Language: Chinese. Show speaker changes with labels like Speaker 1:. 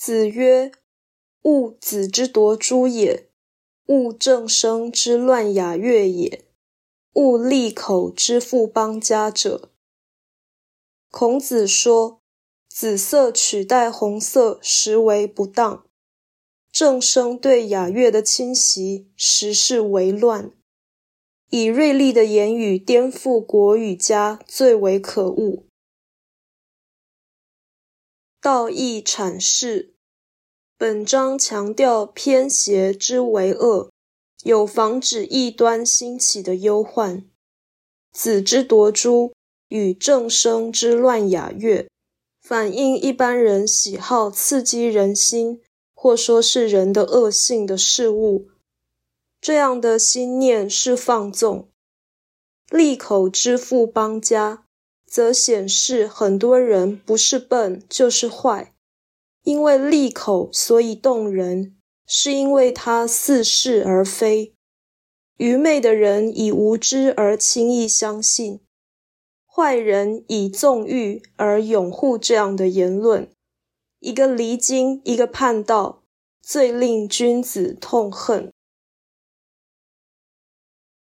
Speaker 1: 子曰：“勿子之夺诸也，勿正声之乱雅乐也，勿利口之富邦家者。”孔子说：“紫色取代红色，实为不当；正声对雅乐的侵袭，实是为乱。以锐利的言语颠覆国与家，最为可恶。”道义阐释，本章强调偏邪之为恶，有防止异端兴起的忧患。子之夺诸与正声之乱雅乐，反映一般人喜好刺激人心，或说是人的恶性的事物。这样的心念是放纵。利口之富邦家。则显示很多人不是笨就是坏，因为利口所以动人，是因为他似是而非。愚昧的人以无知而轻易相信，坏人以纵欲而拥护这样的言论。一个离经，一个叛道，最令君子痛恨。